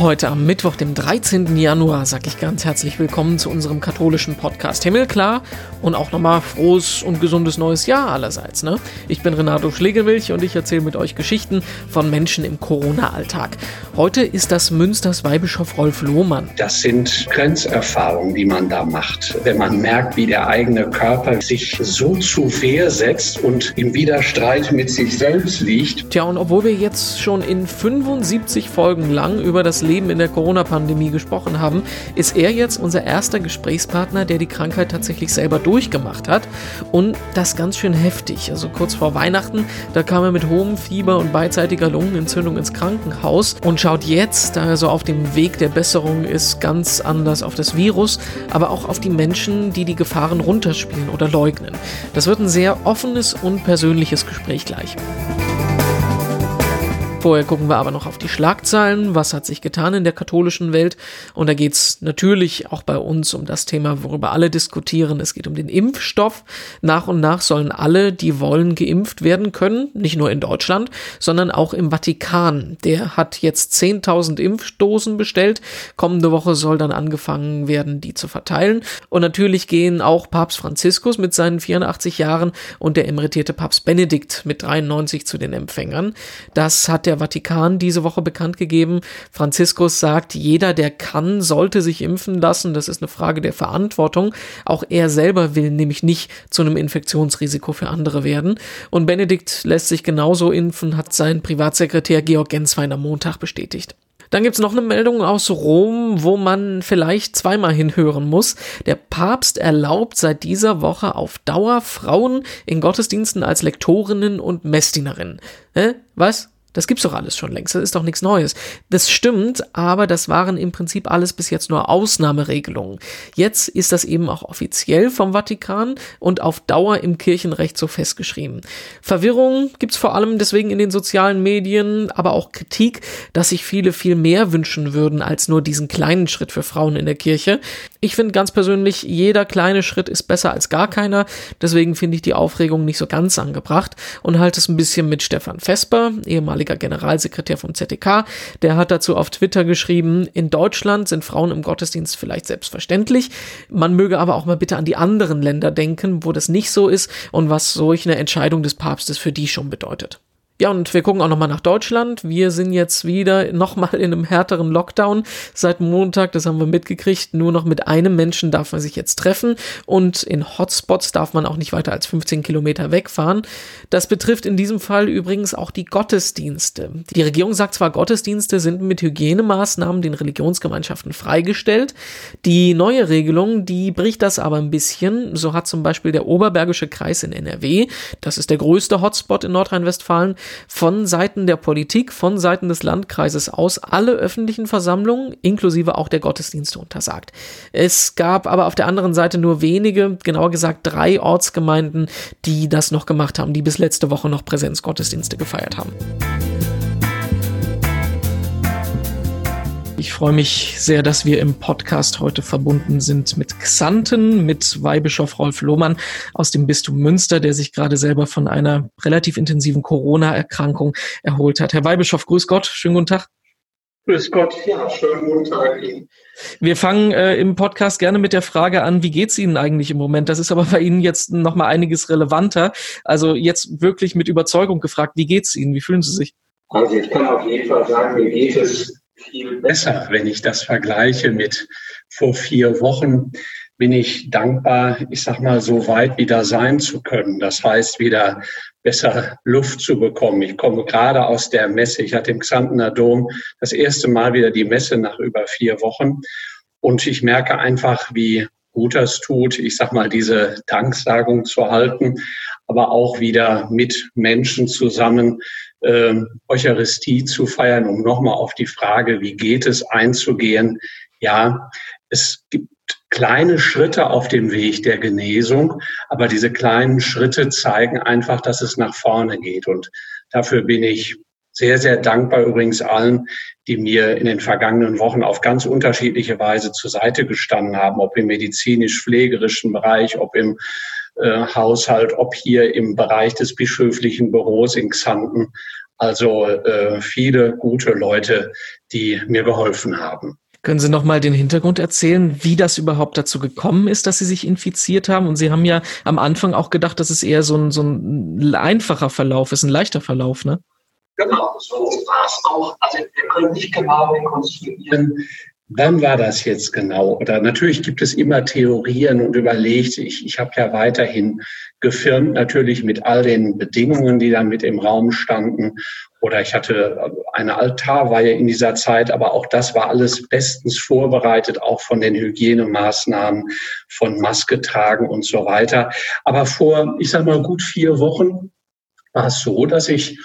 Heute am Mittwoch, dem 13. Januar, sage ich ganz herzlich willkommen zu unserem katholischen Podcast Himmelklar und auch nochmal frohes und gesundes neues Jahr allerseits. Ne? Ich bin Renato Schlegelmilch und ich erzähle mit euch Geschichten von Menschen im Corona-Alltag. Heute ist das Münsters Weihbischof Rolf Lohmann. Das sind Grenzerfahrungen, die man da macht, wenn man merkt, wie der eigene Körper sich so zu Wehr setzt und im Widerstreit mit sich selbst liegt. Tja, und obwohl wir jetzt schon in 75 Folgen lang über das Leben in der Corona-Pandemie gesprochen haben, ist er jetzt unser erster Gesprächspartner, der die Krankheit tatsächlich selber durchgemacht hat. Und das ganz schön heftig. Also kurz vor Weihnachten, da kam er mit hohem Fieber und beidseitiger Lungenentzündung ins Krankenhaus und schaut jetzt, da er so auf dem Weg der Besserung ist, ganz anders auf das Virus, aber auch auf die Menschen, die die Gefahren runterspielen oder leugnen. Das wird ein sehr offenes und persönliches Gespräch gleich. Vorher gucken wir aber noch auf die Schlagzeilen. Was hat sich getan in der katholischen Welt? Und da geht's natürlich auch bei uns um das Thema, worüber alle diskutieren. Es geht um den Impfstoff. Nach und nach sollen alle, die wollen, geimpft werden können. Nicht nur in Deutschland, sondern auch im Vatikan. Der hat jetzt 10.000 Impfdosen bestellt. Kommende Woche soll dann angefangen werden, die zu verteilen. Und natürlich gehen auch Papst Franziskus mit seinen 84 Jahren und der emeritierte Papst Benedikt mit 93 zu den Empfängern. Das hat der Vatikan diese Woche bekannt gegeben. Franziskus sagt, jeder, der kann, sollte sich impfen lassen. Das ist eine Frage der Verantwortung. Auch er selber will nämlich nicht zu einem Infektionsrisiko für andere werden. Und Benedikt lässt sich genauso impfen, hat sein Privatsekretär Georg Genswein am Montag bestätigt. Dann gibt's noch eine Meldung aus Rom, wo man vielleicht zweimal hinhören muss. Der Papst erlaubt seit dieser Woche auf Dauer Frauen in Gottesdiensten als Lektorinnen und Messdienerinnen. Hä? Was? Das gibt's doch alles schon längst. Das ist doch nichts Neues. Das stimmt, aber das waren im Prinzip alles bis jetzt nur Ausnahmeregelungen. Jetzt ist das eben auch offiziell vom Vatikan und auf Dauer im Kirchenrecht so festgeschrieben. Verwirrung gibt's vor allem deswegen in den sozialen Medien, aber auch Kritik, dass sich viele viel mehr wünschen würden als nur diesen kleinen Schritt für Frauen in der Kirche. Ich finde ganz persönlich, jeder kleine Schritt ist besser als gar keiner. Deswegen finde ich die Aufregung nicht so ganz angebracht und halte es ein bisschen mit Stefan Vesper, ehemaliger Generalsekretär vom ZDK. Der hat dazu auf Twitter geschrieben, in Deutschland sind Frauen im Gottesdienst vielleicht selbstverständlich. Man möge aber auch mal bitte an die anderen Länder denken, wo das nicht so ist und was solch eine Entscheidung des Papstes für die schon bedeutet. Ja, und wir gucken auch nochmal nach Deutschland. Wir sind jetzt wieder nochmal in einem härteren Lockdown seit Montag. Das haben wir mitgekriegt. Nur noch mit einem Menschen darf man sich jetzt treffen. Und in Hotspots darf man auch nicht weiter als 15 Kilometer wegfahren. Das betrifft in diesem Fall übrigens auch die Gottesdienste. Die Regierung sagt zwar, Gottesdienste sind mit Hygienemaßnahmen den Religionsgemeinschaften freigestellt. Die neue Regelung, die bricht das aber ein bisschen. So hat zum Beispiel der Oberbergische Kreis in NRW, das ist der größte Hotspot in Nordrhein-Westfalen, von Seiten der Politik, von Seiten des Landkreises aus alle öffentlichen Versammlungen, inklusive auch der Gottesdienste untersagt. Es gab aber auf der anderen Seite nur wenige, genauer gesagt drei Ortsgemeinden, die das noch gemacht haben, die bis letzte Woche noch Präsenzgottesdienste gefeiert haben. Ich freue mich sehr, dass wir im Podcast heute verbunden sind mit Xanten, mit Weihbischof Rolf Lohmann aus dem Bistum Münster, der sich gerade selber von einer relativ intensiven Corona-Erkrankung erholt hat. Herr Weihbischof, grüß Gott, schönen guten Tag. Grüß Gott, ja, schönen guten Tag Ihnen. Wir fangen äh, im Podcast gerne mit der Frage an, wie geht's Ihnen eigentlich im Moment? Das ist aber bei Ihnen jetzt nochmal einiges relevanter. Also jetzt wirklich mit Überzeugung gefragt, wie geht's Ihnen? Wie fühlen Sie sich? Also ich kann auf jeden Fall sagen, mir geht es viel besser, wenn ich das vergleiche mit vor vier Wochen. Bin ich dankbar, ich sag mal, so weit wieder sein zu können. Das heißt, wieder besser Luft zu bekommen. Ich komme gerade aus der Messe. Ich hatte im Xantener Dom das erste Mal wieder die Messe nach über vier Wochen. Und ich merke einfach, wie gut das tut, ich sag mal, diese Danksagung zu halten, aber auch wieder mit Menschen zusammen äh, Eucharistie zu feiern, um nochmal auf die Frage, wie geht es, einzugehen. Ja, es gibt kleine Schritte auf dem Weg der Genesung, aber diese kleinen Schritte zeigen einfach, dass es nach vorne geht. Und dafür bin ich sehr, sehr dankbar übrigens allen, die mir in den vergangenen Wochen auf ganz unterschiedliche Weise zur Seite gestanden haben, ob im medizinisch-pflegerischen Bereich, ob im äh, Haushalt, ob hier im Bereich des bischöflichen Büros in Xanten. Also äh, viele gute Leute, die mir geholfen haben. Können Sie noch mal den Hintergrund erzählen, wie das überhaupt dazu gekommen ist, dass Sie sich infiziert haben? Und Sie haben ja am Anfang auch gedacht, dass es eher so ein, so ein einfacher Verlauf ist, ein leichter Verlauf, ne? Genau, so war es auch. Also wir können nicht genau rekonstruieren, Wann war das jetzt genau? Oder natürlich gibt es immer Theorien und überlegt, ich, ich habe ja weiterhin gefirmt, natürlich mit all den Bedingungen, die da mit im Raum standen. Oder ich hatte eine Altarweihe in dieser Zeit, aber auch das war alles bestens vorbereitet, auch von den Hygienemaßnahmen, von Maske tragen und so weiter. Aber vor, ich sag mal, gut vier Wochen war es so, dass ich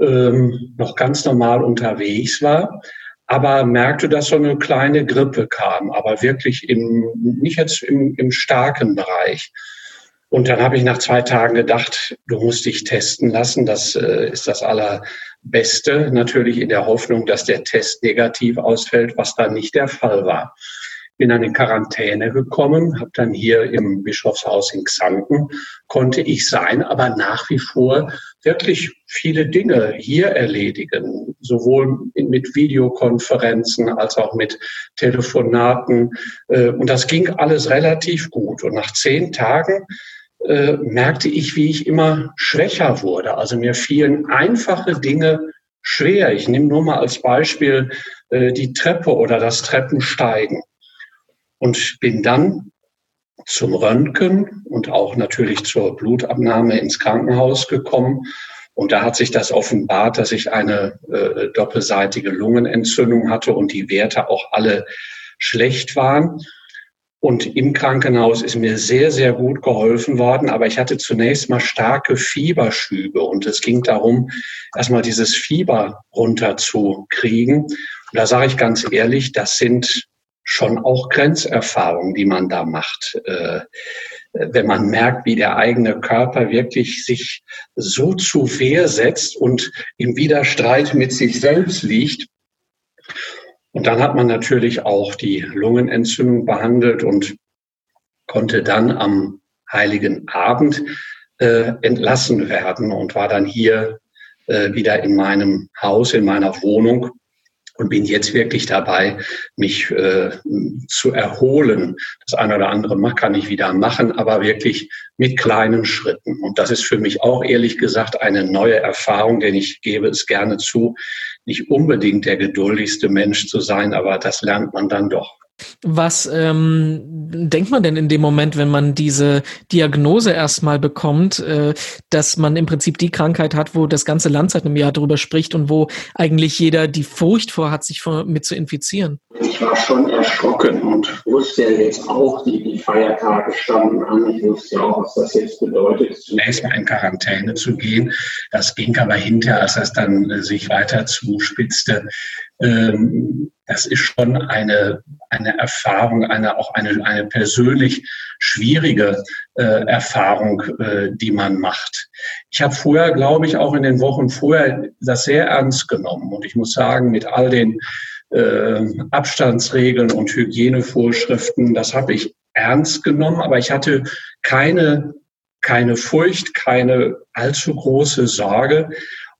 ähm, noch ganz normal unterwegs war aber merkte, dass so eine kleine Grippe kam, aber wirklich im, nicht jetzt im, im starken Bereich. Und dann habe ich nach zwei Tagen gedacht, du musst dich testen lassen. Das äh, ist das Allerbeste. Natürlich in der Hoffnung, dass der Test negativ ausfällt, was dann nicht der Fall war bin dann in Quarantäne gekommen, habe dann hier im Bischofshaus in Xanten, konnte ich sein, aber nach wie vor wirklich viele Dinge hier erledigen, sowohl mit Videokonferenzen als auch mit Telefonaten. Äh, und das ging alles relativ gut. Und nach zehn Tagen äh, merkte ich, wie ich immer schwächer wurde. Also mir fielen einfache Dinge schwer. Ich nehme nur mal als Beispiel äh, die Treppe oder das Treppensteigen und bin dann zum Röntgen und auch natürlich zur Blutabnahme ins Krankenhaus gekommen. Und da hat sich das offenbart, dass ich eine äh, doppelseitige Lungenentzündung hatte und die Werte auch alle schlecht waren. Und im Krankenhaus ist mir sehr, sehr gut geholfen worden. Aber ich hatte zunächst mal starke Fieberschübe und es ging darum, erstmal dieses Fieber runterzukriegen. Und da sage ich ganz ehrlich, das sind schon auch Grenzerfahrungen, die man da macht. Äh, wenn man merkt, wie der eigene Körper wirklich sich so zu Wehr setzt und im Widerstreit mit sich selbst liegt. Und dann hat man natürlich auch die Lungenentzündung behandelt und konnte dann am Heiligen Abend äh, entlassen werden und war dann hier äh, wieder in meinem Haus, in meiner Wohnung und bin jetzt wirklich dabei, mich äh, zu erholen. Das eine oder andere kann ich wieder machen, aber wirklich mit kleinen Schritten. Und das ist für mich auch ehrlich gesagt eine neue Erfahrung, denn ich gebe es gerne zu, nicht unbedingt der geduldigste Mensch zu sein, aber das lernt man dann doch. Was ähm, denkt man denn in dem Moment, wenn man diese Diagnose erstmal bekommt, äh, dass man im Prinzip die Krankheit hat, wo das ganze Land seit einem Jahr darüber spricht und wo eigentlich jeder die Furcht vor hat, sich vor, mit zu infizieren? Ich war schon erschrocken und wusste ja jetzt auch, die, die Feiertage standen an. Ich wusste ja auch, was das jetzt bedeutet, zunächst mal in Quarantäne zu gehen. Das ging aber hinterher, als das dann äh, sich weiter zuspitzte, ähm, das ist schon eine, eine Erfahrung, eine, auch eine, eine persönlich schwierige äh, Erfahrung, äh, die man macht. Ich habe vorher, glaube ich, auch in den Wochen vorher das sehr ernst genommen. Und ich muss sagen, mit all den äh, Abstandsregeln und Hygienevorschriften, das habe ich ernst genommen, aber ich hatte keine, keine Furcht, keine allzu große Sorge.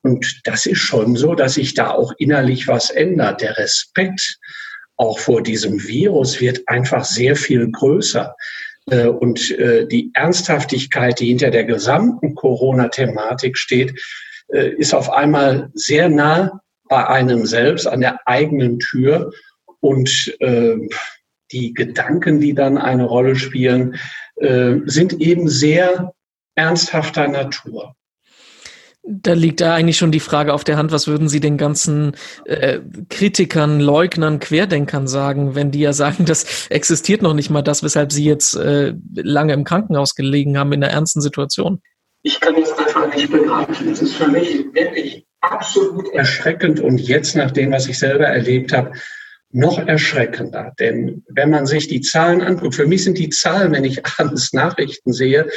Und das ist schon so, dass sich da auch innerlich was ändert. Der Respekt auch vor diesem Virus wird einfach sehr viel größer. Äh, und äh, die Ernsthaftigkeit, die hinter der gesamten Corona-Thematik steht, äh, ist auf einmal sehr nah bei einem selbst, an der eigenen Tür. Und die Gedanken, die dann eine Rolle spielen, sind eben sehr ernsthafter Natur. Da liegt da eigentlich schon die Frage auf der Hand, was würden Sie den ganzen äh, Kritikern, Leugnern, Querdenkern sagen, wenn die ja sagen, das existiert noch nicht mal das, weshalb Sie jetzt äh, lange im Krankenhaus gelegen haben in einer ernsten Situation? Ich kann es einfach nicht begreifen. Es ist für mich wirklich absolut erschreckend und jetzt nach dem, was ich selber erlebt habe, noch erschreckender. Denn wenn man sich die Zahlen anguckt, für mich sind die Zahlen, wenn ich abends Nachrichten sehe,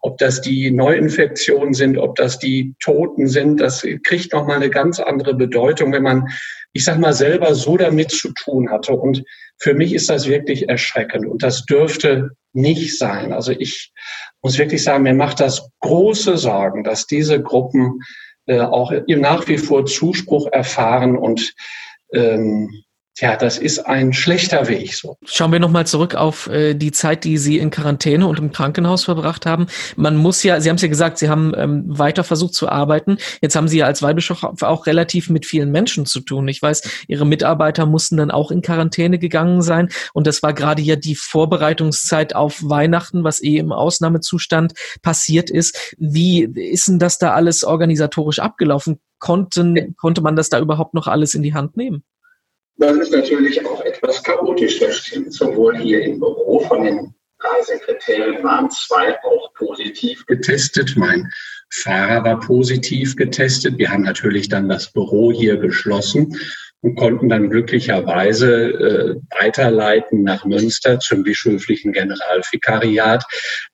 ob das die Neuinfektionen sind, ob das die Toten sind, das kriegt nochmal eine ganz andere Bedeutung, wenn man, ich sag mal, selber so damit zu tun hatte. Und für mich ist das wirklich erschreckend und das dürfte nicht sein. Also ich muss wirklich sagen, mir macht das große Sorgen, dass diese Gruppen äh, auch nach wie vor Zuspruch erfahren und ähm, Tja, das ist ein schlechter Weg. So. Schauen wir nochmal zurück auf äh, die Zeit, die Sie in Quarantäne und im Krankenhaus verbracht haben. Man muss ja, Sie haben es ja gesagt, Sie haben ähm, weiter versucht zu arbeiten. Jetzt haben Sie ja als Weihbischof auch relativ mit vielen Menschen zu tun. Ich weiß, Ihre Mitarbeiter mussten dann auch in Quarantäne gegangen sein. Und das war gerade ja die Vorbereitungszeit auf Weihnachten, was eh im Ausnahmezustand passiert ist. Wie ist denn das da alles organisatorisch abgelaufen? Konnten, konnte man das da überhaupt noch alles in die Hand nehmen? Das ist natürlich auch etwas chaotisch, das stimmt. Sowohl hier im Büro von den drei Sekretären waren zwei auch positiv getestet. Mein Fahrer war positiv getestet. Wir haben natürlich dann das Büro hier geschlossen und konnten dann glücklicherweise äh, weiterleiten nach Münster zum bischöflichen Generalvikariat.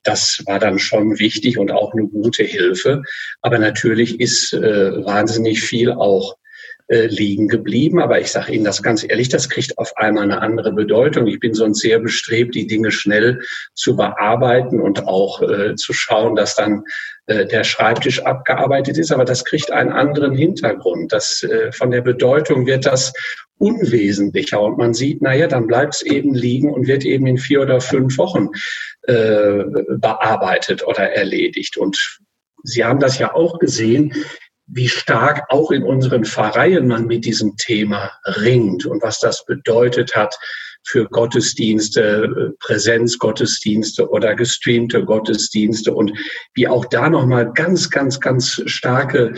Das war dann schon wichtig und auch eine gute Hilfe. Aber natürlich ist äh, wahnsinnig viel auch äh, liegen geblieben. Aber ich sage Ihnen das ganz ehrlich, das kriegt auf einmal eine andere Bedeutung. Ich bin sonst sehr bestrebt, die Dinge schnell zu bearbeiten und auch äh, zu schauen, dass dann äh, der Schreibtisch abgearbeitet ist. Aber das kriegt einen anderen Hintergrund. Das, äh, von der Bedeutung wird das unwesentlicher. Und man sieht, naja, dann bleibt es eben liegen und wird eben in vier oder fünf Wochen äh, bearbeitet oder erledigt. Und Sie haben das ja auch gesehen wie stark auch in unseren Pfarreien man mit diesem Thema ringt und was das bedeutet hat für Gottesdienste, Präsenzgottesdienste oder gestreamte Gottesdienste und wie auch da nochmal ganz, ganz, ganz starke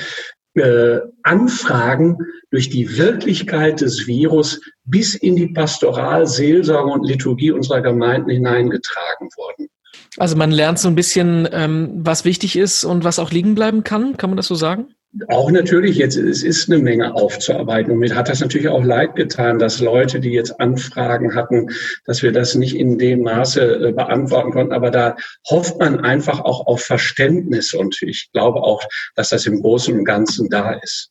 äh, Anfragen durch die Wirklichkeit des Virus bis in die Pastoral, Seelsorge und Liturgie unserer Gemeinden hineingetragen wurden. Also man lernt so ein bisschen, ähm, was wichtig ist und was auch liegen bleiben kann. Kann man das so sagen? Auch natürlich jetzt, es ist eine Menge aufzuarbeiten. Und mir hat das natürlich auch leid getan, dass Leute, die jetzt Anfragen hatten, dass wir das nicht in dem Maße äh, beantworten konnten. Aber da hofft man einfach auch auf Verständnis. Und ich glaube auch, dass das im Großen und Ganzen da ist.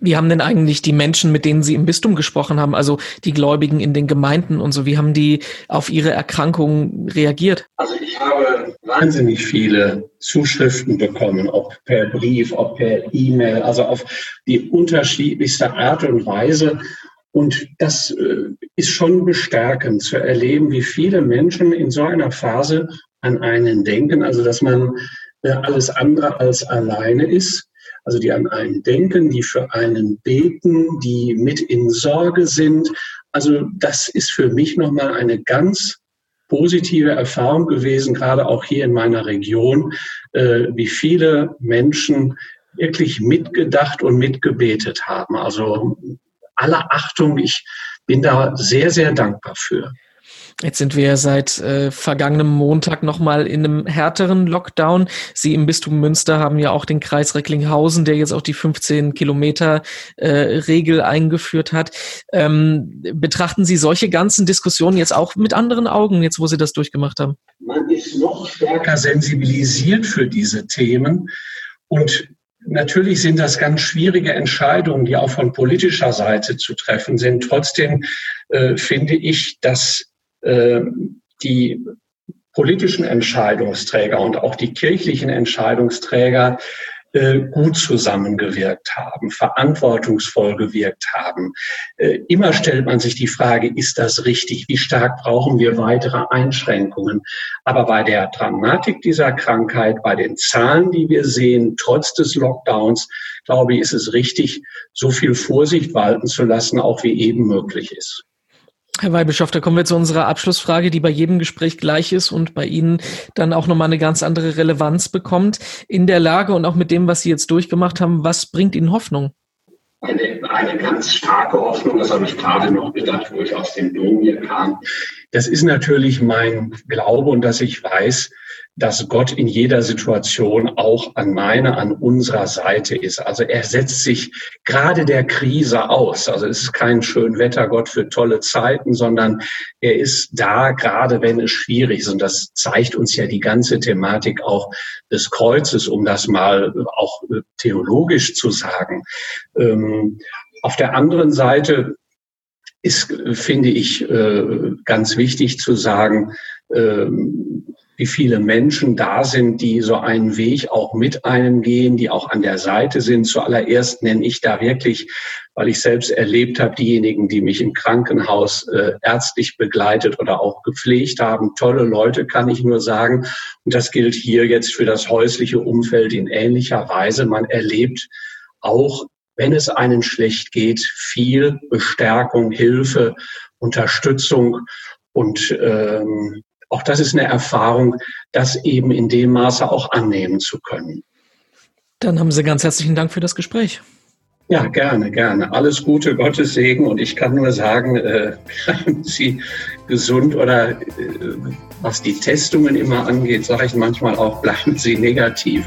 Wie haben denn eigentlich die Menschen, mit denen Sie im Bistum gesprochen haben, also die Gläubigen in den Gemeinden und so, wie haben die auf Ihre Erkrankung reagiert? Also ich habe wahnsinnig viele Zuschriften bekommen, ob per Brief, ob per E-Mail, also auf die unterschiedlichste Art und Weise. Und das äh, ist schon bestärkend zu erleben, wie viele Menschen in so einer Phase an einen denken, also dass man äh, alles andere als alleine ist also die an einen denken, die für einen beten, die mit in Sorge sind. Also das ist für mich nochmal eine ganz positive Erfahrung gewesen, gerade auch hier in meiner Region, äh, wie viele Menschen wirklich mitgedacht und mitgebetet haben. Also aller Achtung, ich bin da sehr, sehr dankbar für. Jetzt sind wir seit äh, vergangenem Montag nochmal in einem härteren Lockdown. Sie im Bistum Münster haben ja auch den Kreis Recklinghausen, der jetzt auch die 15 Kilometer äh, Regel eingeführt hat. Ähm, betrachten Sie solche ganzen Diskussionen jetzt auch mit anderen Augen, jetzt wo Sie das durchgemacht haben? Man ist noch stärker sensibilisiert für diese Themen und Natürlich sind das ganz schwierige Entscheidungen, die auch von politischer Seite zu treffen sind. Trotzdem äh, finde ich, dass die politischen Entscheidungsträger und auch die kirchlichen Entscheidungsträger äh, gut zusammengewirkt haben, verantwortungsvoll gewirkt haben. Äh, immer stellt man sich die Frage, ist das richtig? Wie stark brauchen wir weitere Einschränkungen? Aber bei der Dramatik dieser Krankheit, bei den Zahlen, die wir sehen, trotz des Lockdowns, glaube ich, ist es richtig, so viel Vorsicht walten zu lassen, auch wie eben möglich ist. Herr Weihbischof, da kommen wir zu unserer Abschlussfrage, die bei jedem Gespräch gleich ist und bei Ihnen dann auch nochmal eine ganz andere Relevanz bekommt. In der Lage und auch mit dem, was Sie jetzt durchgemacht haben, was bringt Ihnen Hoffnung? Eine, eine ganz starke Hoffnung, das habe ich gerade noch gedacht, wo ich aus dem Dom hier kam. Das ist natürlich mein Glaube und dass ich weiß, dass Gott in jeder Situation auch an meiner, an unserer Seite ist. Also er setzt sich gerade der Krise aus. Also es ist kein Schönwettergott für tolle Zeiten, sondern er ist da, gerade wenn es schwierig ist. Und das zeigt uns ja die ganze Thematik auch des Kreuzes, um das mal auch theologisch zu sagen. Ähm, auf der anderen Seite ist, finde ich, äh, ganz wichtig zu sagen, ähm, wie viele Menschen da sind, die so einen Weg auch mit einem gehen, die auch an der Seite sind. Zuallererst nenne ich da wirklich, weil ich selbst erlebt habe, diejenigen, die mich im Krankenhaus äh, ärztlich begleitet oder auch gepflegt haben. Tolle Leute, kann ich nur sagen. Und das gilt hier jetzt für das häusliche Umfeld in ähnlicher Weise. Man erlebt auch wenn es einen schlecht geht, viel Bestärkung, Hilfe, Unterstützung und ähm, auch das ist eine Erfahrung, das eben in dem Maße auch annehmen zu können. Dann haben Sie ganz herzlichen Dank für das Gespräch. Ja, gerne, gerne. Alles Gute, Gottes Segen. Und ich kann nur sagen, äh, bleiben Sie gesund oder äh, was die Testungen immer angeht, sage ich manchmal auch, bleiben Sie negativ.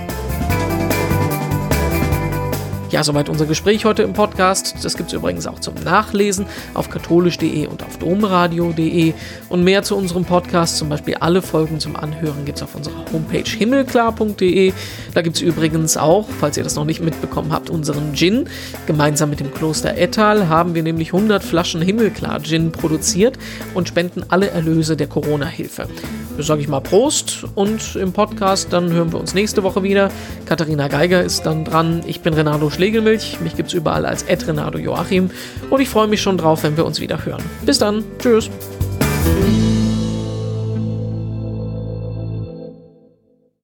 Ja, soweit unser Gespräch heute im Podcast. Das gibt es übrigens auch zum Nachlesen auf katholisch.de und auf domradio.de. Und mehr zu unserem Podcast, zum Beispiel alle Folgen zum Anhören, gibt es auf unserer Homepage himmelklar.de. Da gibt es übrigens auch, falls ihr das noch nicht mitbekommen habt, unseren Gin. Gemeinsam mit dem Kloster Ettal haben wir nämlich 100 Flaschen Himmelklar Gin produziert und spenden alle Erlöse der Corona-Hilfe. Sage ich mal Prost und im Podcast dann hören wir uns nächste Woche wieder. Katharina Geiger ist dann dran. Ich bin Renato. Schlegelmilch. Mich gibt es überall als Renado Joachim und ich freue mich schon drauf, wenn wir uns wieder hören. Bis dann. Tschüss.